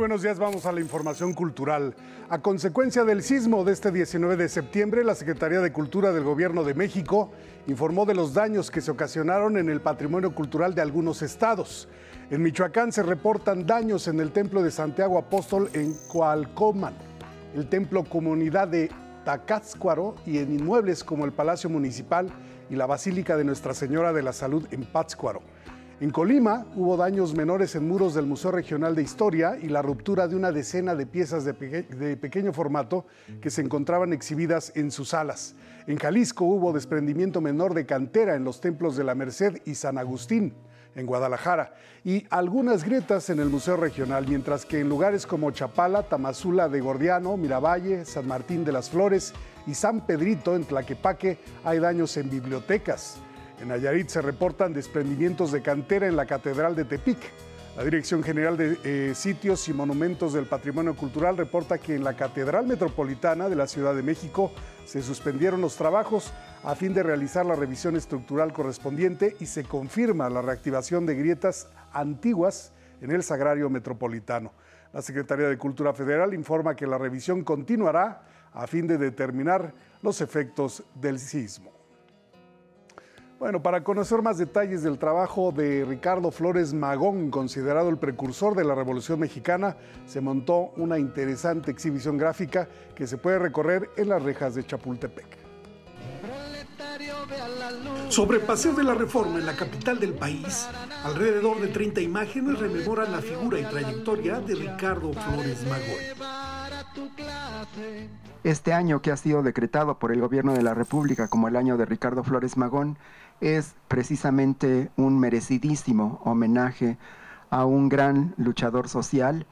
Buenos días, vamos a la información cultural. A consecuencia del sismo de este 19 de septiembre, la Secretaría de Cultura del Gobierno de México informó de los daños que se ocasionaron en el patrimonio cultural de algunos estados. En Michoacán se reportan daños en el Templo de Santiago Apóstol en Coalcoman, el Templo Comunidad de Tacátzcuaro y en inmuebles como el Palacio Municipal y la Basílica de Nuestra Señora de la Salud en Pátzcuaro. En Colima hubo daños menores en muros del Museo Regional de Historia y la ruptura de una decena de piezas de, pequeño formato que se encontraban exhibidas en sus salas. En Jalisco hubo desprendimiento menor de cantera en los templos de la Merced y San Agustín en Guadalajara, y algunas grietas en el Museo Regional, mientras que en lugares como Chapala, Tamazula de Gordiano, Miravalle, San Martín de las Flores y San Pedrito en Tlaquepaque hay daños en bibliotecas. En Nayarit se reportan desprendimientos de cantera en la Catedral de Tepic. La Dirección General de eh, Sitios y Monumentos del Patrimonio Cultural reporta que en la Catedral Metropolitana de la Ciudad de México se suspendieron los trabajos a fin de realizar la revisión estructural correspondiente y se confirma la reactivación de grietas antiguas en el Sagrario Metropolitano. La Secretaría de Cultura Federal informa que la revisión continuará a fin de determinar los efectos del sismo. Bueno, para conocer más detalles del trabajo de Ricardo Flores Magón, considerado el precursor de la Revolución Mexicana, se montó una interesante exhibición gráfica que se puede recorrer en las rejas de Chapultepec. Sobre Paseo de la Reforma en la capital del país, alrededor de 30 imágenes rememoran la figura y trayectoria de Ricardo Flores Magón. Este año que ha sido decretado por el gobierno de la República como el año de Ricardo Flores Magón es precisamente un merecidísimo homenaje a un gran luchador social.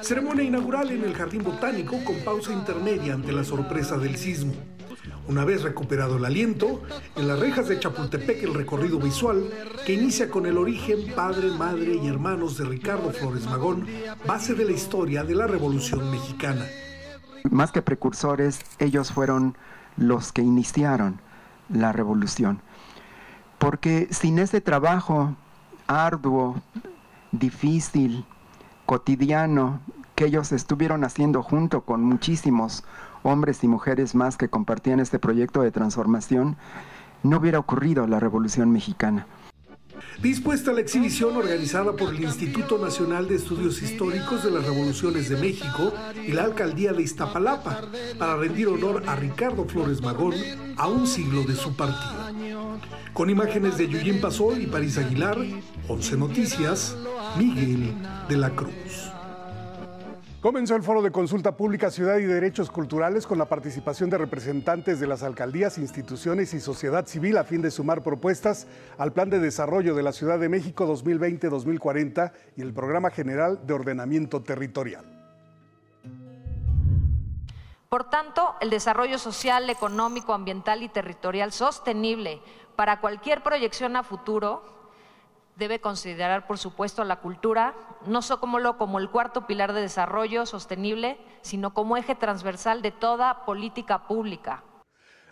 Ceremonia inaugural en el Jardín Botánico con pausa intermedia ante la sorpresa del sismo. Una vez recuperado el aliento, en las rejas de Chapultepec el recorrido visual que inicia con el origen, padre, madre y hermanos de Ricardo Flores Magón, base de la historia de la Revolución Mexicana. Más que precursores, ellos fueron los que iniciaron la revolución porque sin ese trabajo arduo, difícil, cotidiano, que ellos estuvieron haciendo junto con muchísimos hombres y mujeres más que compartían este proyecto de transformación, no hubiera ocurrido la Revolución Mexicana. Dispuesta la exhibición organizada por el Instituto Nacional de Estudios Históricos de las Revoluciones de México y la Alcaldía de Iztapalapa para rendir honor a Ricardo Flores Magón a un siglo de su partido. Con imágenes de Yuyin Pasol y París Aguilar, 11 Noticias, Miguel de la Cruz. Comenzó el foro de consulta pública Ciudad y Derechos Culturales con la participación de representantes de las alcaldías, instituciones y sociedad civil a fin de sumar propuestas al Plan de Desarrollo de la Ciudad de México 2020-2040 y el Programa General de Ordenamiento Territorial. Por tanto, el desarrollo social, económico, ambiental y territorial sostenible para cualquier proyección a futuro debe considerar, por supuesto, la cultura, no solo como el cuarto pilar de desarrollo sostenible, sino como eje transversal de toda política pública.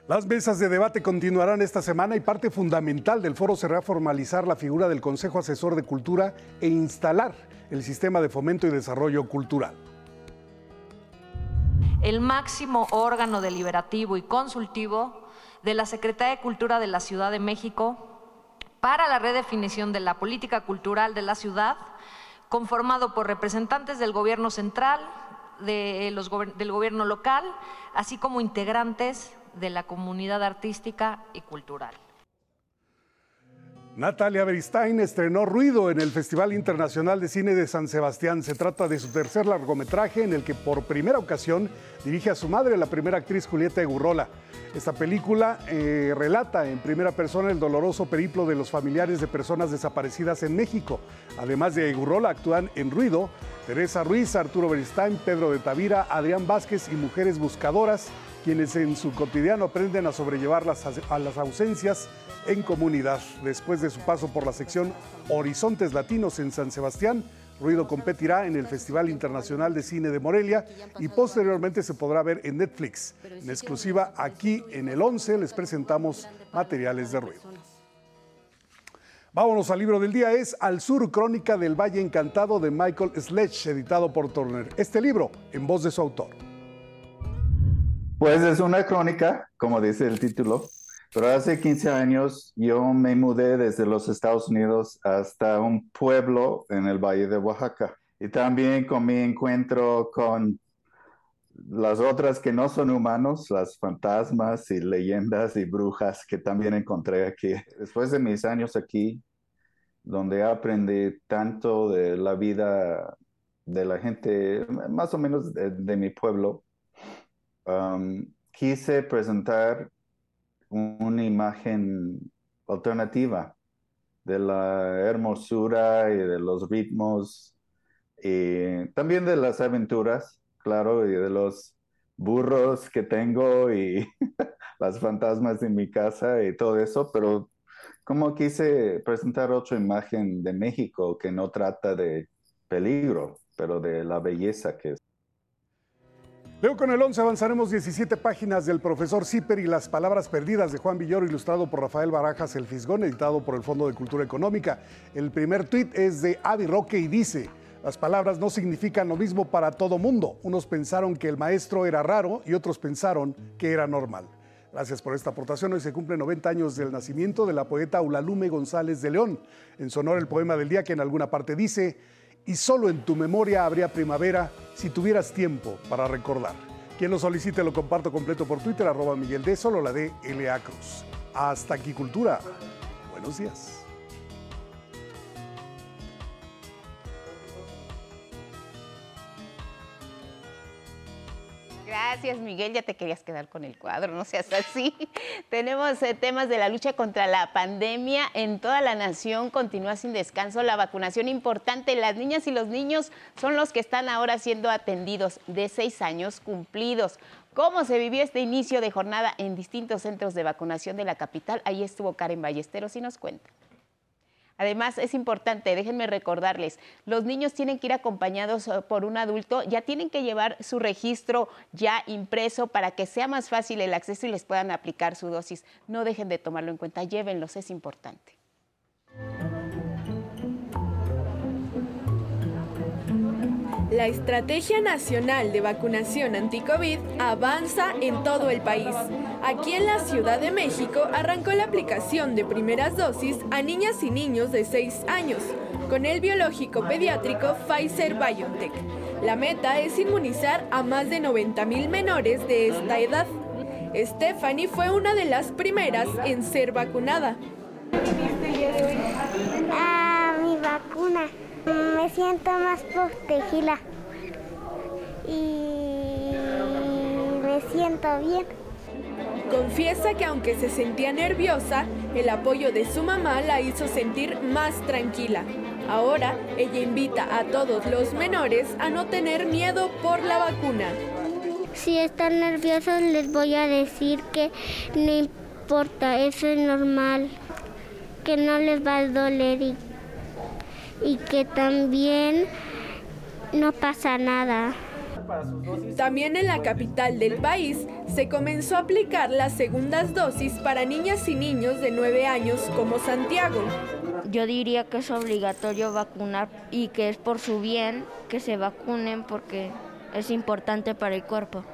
Las mesas de debate continuarán esta semana y parte fundamental del foro será formalizar la figura del Consejo Asesor de Cultura e instalar el sistema de fomento y desarrollo cultural. El máximo órgano deliberativo y consultivo de la Secretaría de Cultura de la Ciudad de México para la redefinición de la política cultural de la ciudad, conformado por representantes del gobierno central, de los, del gobierno local, así como integrantes de la comunidad artística y cultural. Natalia Beristain estrenó Ruido en el Festival Internacional de Cine de San Sebastián. Se trata de su tercer largometraje en el que por primera ocasión dirige a su madre, la primera actriz Julieta Egurrola. Esta película eh, relata en primera persona el doloroso periplo de los familiares de personas desaparecidas en México. Además de Egurrola, actúan en Ruido Teresa Ruiz, Arturo Beristain, Pedro de Tavira, Adrián Vázquez y mujeres buscadoras, quienes en su cotidiano aprenden a sobrellevar las, a las ausencias en comunidad. Después de su paso por la sección Horizontes Latinos en San Sebastián, Ruido competirá en el Festival Internacional de Cine de Morelia y posteriormente se podrá ver en Netflix. En exclusiva aquí en el 11 les presentamos materiales de ruido. Vámonos al libro del día, es Al Sur, Crónica del Valle Encantado de Michael Sledge, editado por Turner. Este libro, en voz de su autor. Pues es una crónica, como dice el título, pero hace 15 años yo me mudé desde los Estados Unidos hasta un pueblo en el Valle de Oaxaca. Y también con mi encuentro con las otras que no son humanos, las fantasmas y leyendas y brujas que también encontré aquí. Después de mis años aquí, donde aprendí tanto de la vida de la gente, más o menos de, mi pueblo, quise presentar una imagen alternativa de la hermosura y de los ritmos y también de las aventuras, claro, y de los burros que tengo y las fantasmas de mi casa y todo eso, pero como quise presentar otra imagen de México que no trata de peligro, pero de la belleza que Leo con el 11 avanzaremos 17 páginas del profesor Zipper y las palabras perdidas de Juan Villoro, ilustrado por Rafael Barajas El Fisgón, editado por el Fondo de Cultura Económica. El primer tuit es de Avi Roque y dice, las palabras no significan lo mismo para todo mundo. Unos pensaron que el maestro era raro y otros pensaron que era normal. Gracias por esta aportación. Hoy se cumplen 90 años del nacimiento de la poeta Ulalume González de León. En su honor el poema del día que en alguna parte dice, y solo en tu memoria habría primavera si tuvieras tiempo para recordar. Quien lo solicite lo comparto completo por Twitter, arroba Miguel D, solo la de L.A. Cruz. Hasta aquí, Cultura. Buenos días. Gracias, Miguel. Ya te querías quedar con el cuadro, no seas así. Tenemos eh, temas de la lucha contra la pandemia. En toda la nación continúa sin descanso la vacunación importante. Las niñas y los niños son los que están ahora siendo atendidos de seis años cumplidos. ¿Cómo se vivió este inicio de jornada en distintos centros de vacunación de la capital? Ahí estuvo Karen Ballesteros y nos cuenta. Además, es importante, déjenme recordarles, los niños tienen que ir acompañados eh, por un adulto, ya tienen que llevar su registro ya impreso para que sea más fácil el acceso y les puedan aplicar su dosis. No dejen de tomarlo en cuenta, llévenlos, es importante. La Estrategia Nacional de Vacunación Anticovid avanza en todo el país. Aquí en la Ciudad de México arrancó la aplicación de primeras dosis a niñas y niños de 6 años con el biológico pediátrico Pfizer BioNTech. La meta es inmunizar a más de 90 mil menores de esta edad. Stephanie fue una de las primeras en ser vacunada. Ah, mi vacuna. Me siento más protegida y me siento bien. Confiesa que aunque se sentía nerviosa, el apoyo de su mamá la hizo sentir más tranquila. Ahora ella invita a todos los menores a no tener miedo por la vacuna. Si están nerviosos les voy a decir que no importa, eso es normal, que no les va a doler y y que también no pasa nada. También en la capital del país se comenzó a aplicar las segundas dosis para niñas y niños de 9 años como Santiago. Yo diría que es obligatorio vacunar y que es por su bien que se vacunen porque es importante para el cuerpo.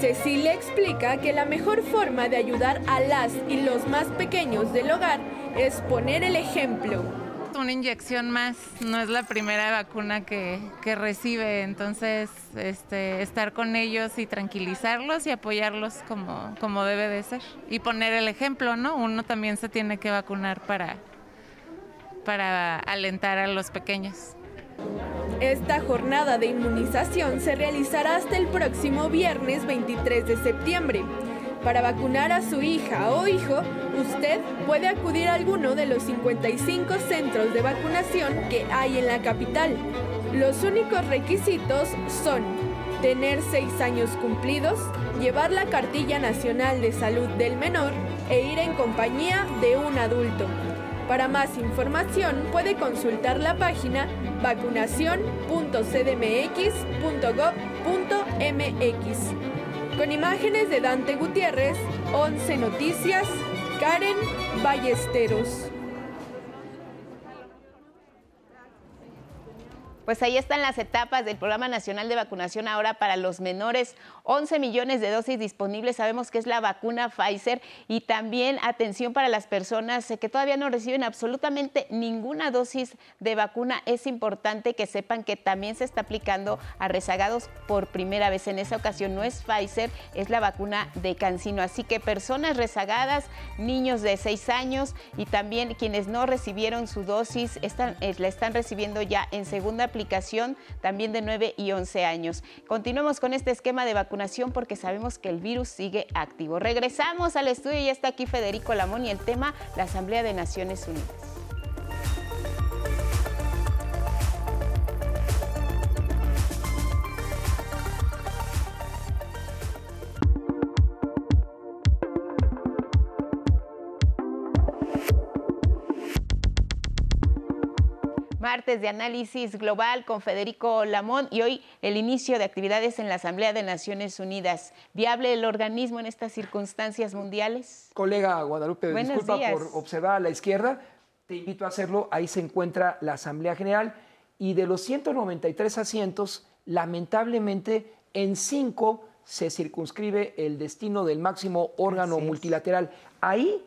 Cecilia explica que la mejor forma de ayudar a las y los más pequeños del hogar es poner el ejemplo una inyección más, no es la primera vacuna que, recibe, entonces este, estar con ellos y tranquilizarlos y apoyarlos como, como debe de ser. Y poner el ejemplo, ¿no? Uno también se tiene que vacunar para, para alentar a los pequeños. Esta jornada de inmunización se realizará hasta el próximo viernes 23 de septiembre. Para vacunar a su hija o hijo, usted puede acudir a alguno de los 55 centros de vacunación que hay en la capital. Los únicos requisitos son tener 6 años cumplidos, llevar la cartilla nacional de salud del menor e ir en compañía de un adulto. Para más información puede consultar la página vacunación.cdmx.gov.mx. Con imágenes de Dante Gutiérrez, 11 Noticias, Karen Ballesteros. Pues ahí están las etapas del Programa Nacional de Vacunación ahora para los menores. 11 millones de dosis disponibles. Sabemos que es la vacuna Pfizer y también atención para las personas que todavía no reciben absolutamente ninguna dosis de vacuna. Es importante que sepan que también se está aplicando a rezagados por primera vez. En esa ocasión no es Pfizer, es la vacuna de Cancino. Así que personas rezagadas, niños de 6 años y también quienes no recibieron su dosis están, eh, la están recibiendo ya en segunda aplicación también de 9 y 11 años. Continuemos con este esquema de vacunación porque sabemos que el virus sigue activo. Regresamos al estudio y está aquí Federico Lamón y el tema, la Asamblea de Naciones Unidas. Martes de análisis global con Federico Lamont y hoy el inicio de actividades en la Asamblea de Naciones Unidas. ¿Viable el organismo en estas circunstancias mundiales? Colega Guadalupe, Buenos disculpa días. por observar a la izquierda, te invito a hacerlo, ahí se encuentra la Asamblea General y de los 193 asientos, lamentablemente en cinco se circunscribe el destino del máximo órgano Así es. multilateral. Ahí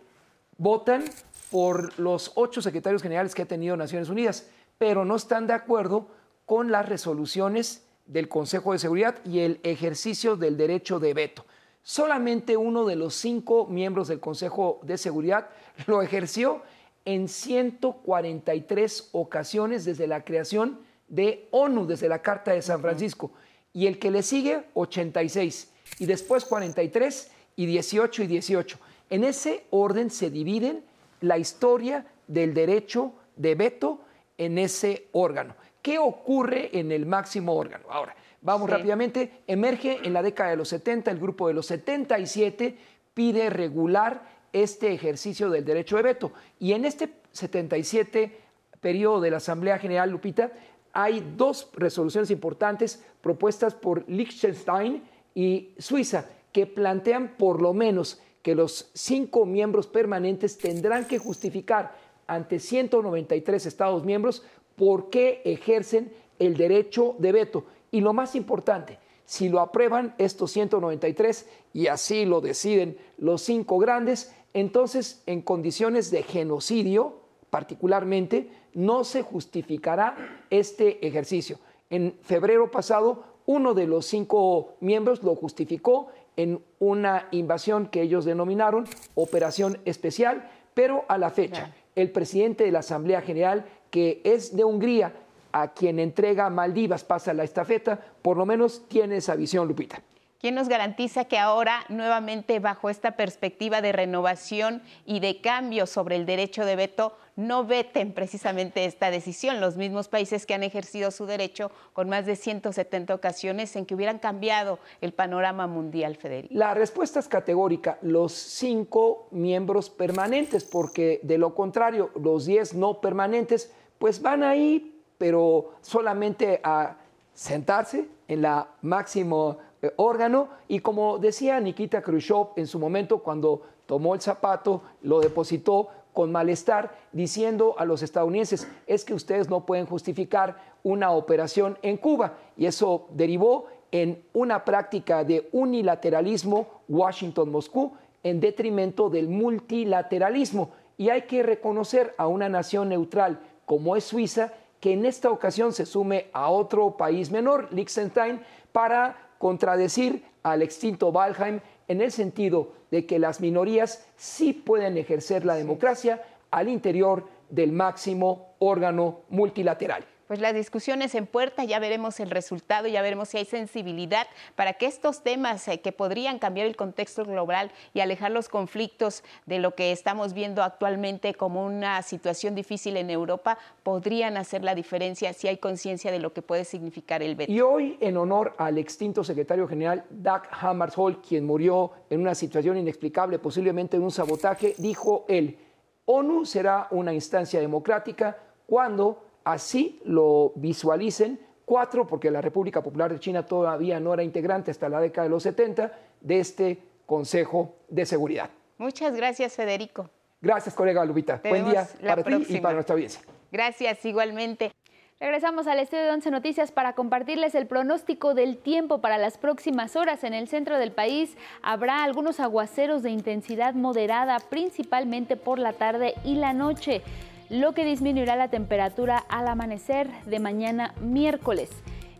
votan por los ocho secretarios generales que ha tenido Naciones Unidas, pero no están de acuerdo con las resoluciones del Consejo de Seguridad y el ejercicio del derecho de veto. Solamente uno de los cinco miembros del Consejo de Seguridad lo ejerció en 143 ocasiones desde la creación de ONU, desde la Carta de San Francisco. Y el que le sigue, 86. Y después 43 y 18 y 18. En ese orden se dividen la historia del derecho de veto en ese órgano. ¿Qué ocurre en el máximo órgano? Ahora, vamos Sí. rápidamente. Emerge en la década de los 70, el grupo de los 77 pide regular este ejercicio del derecho de veto. Y en este 77 periodo de la Asamblea General, Lupita, hay dos resoluciones importantes propuestas por Liechtenstein y Suiza que plantean por lo menos que los cinco miembros permanentes tendrán que justificar ante 193 Estados miembros por qué ejercen el derecho de veto. Y lo más importante, si lo aprueban estos 193 y así lo deciden los cinco grandes, entonces en condiciones de genocidio, particularmente, no se justificará este ejercicio. En febrero pasado, uno de los cinco miembros lo justificó en una invasión que ellos denominaron Operación Especial, pero a la fecha, el presidente de la Asamblea General, que es de Hungría, a quien entrega Maldivas, pasa la estafeta, por lo menos tiene esa visión, Lupita. ¿Quién nos garantiza que ahora, nuevamente bajo esta perspectiva de renovación y de cambio sobre el derecho de veto, no veten precisamente esta decisión? Los mismos países que han ejercido su derecho con más de 170 ocasiones en que hubieran cambiado el panorama mundial, Federico. La respuesta es categórica, los cinco miembros permanentes, porque de lo contrario, los diez no permanentes, pues van ahí, pero solamente a sentarse en la máximo eh, órgano y como decía Nikita Khrushchev en su momento cuando tomó el zapato, lo depositó con malestar, diciendo a los estadounidenses, es que ustedes no pueden justificar una operación en Cuba. Y eso derivó en una práctica de unilateralismo Washington-Moscú en detrimento del multilateralismo. Y hay que reconocer a una nación neutral como es Suiza, que en esta ocasión se sume a otro país menor, Liechtenstein, para contradecir al extinto Walheim en el sentido de que las minorías sí pueden ejercer la democracia al interior del máximo órgano multilateral. Pues las discusiones en puerta, ya veremos el resultado, ya veremos si hay sensibilidad para que estos temas eh, que podrían cambiar el contexto global y alejar los conflictos de lo que estamos viendo actualmente como una situación difícil en Europa, podrían hacer la diferencia si hay conciencia de lo que puede significar el veto. Y hoy, en honor al extinto secretario general Dag Hammarskjöld, quien murió en una situación inexplicable, posiblemente en un sabotaje, dijo él, ONU será una instancia democrática cuando así lo visualicen cuatro, porque la República Popular de China todavía no era integrante hasta la década de los 70 de este Consejo de Seguridad. Muchas gracias, Federico. Gracias, colega Lupita. Te Buen día para ti y para nuestra audiencia. Gracias, igualmente. Regresamos al estudio de Once Noticias para compartirles el pronóstico del tiempo para las próximas horas. En el centro del país habrá algunos aguaceros de intensidad moderada, principalmente por la tarde y la noche, lo que disminuirá la temperatura al amanecer de mañana miércoles.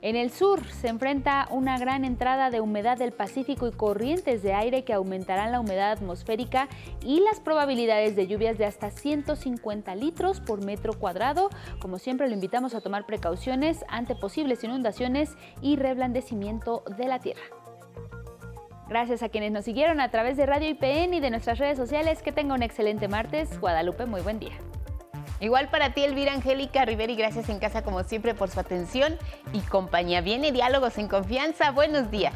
En el sur se enfrenta una gran entrada de humedad del Pacífico y corrientes de aire que aumentarán la humedad atmosférica y las probabilidades de lluvias de hasta 150 litros por metro cuadrado. Como siempre, lo invitamos a tomar precauciones ante posibles inundaciones y reblandecimiento de la tierra. Gracias a quienes nos siguieron a través de Radio IPN y de nuestras redes sociales. Que tenga un excelente martes. Guadalupe, muy buen día. Igual para ti, Elvira Angélica Rivera, y gracias en casa como siempre por su atención y compañía. Viene Diálogos en Confianza. Buenos días.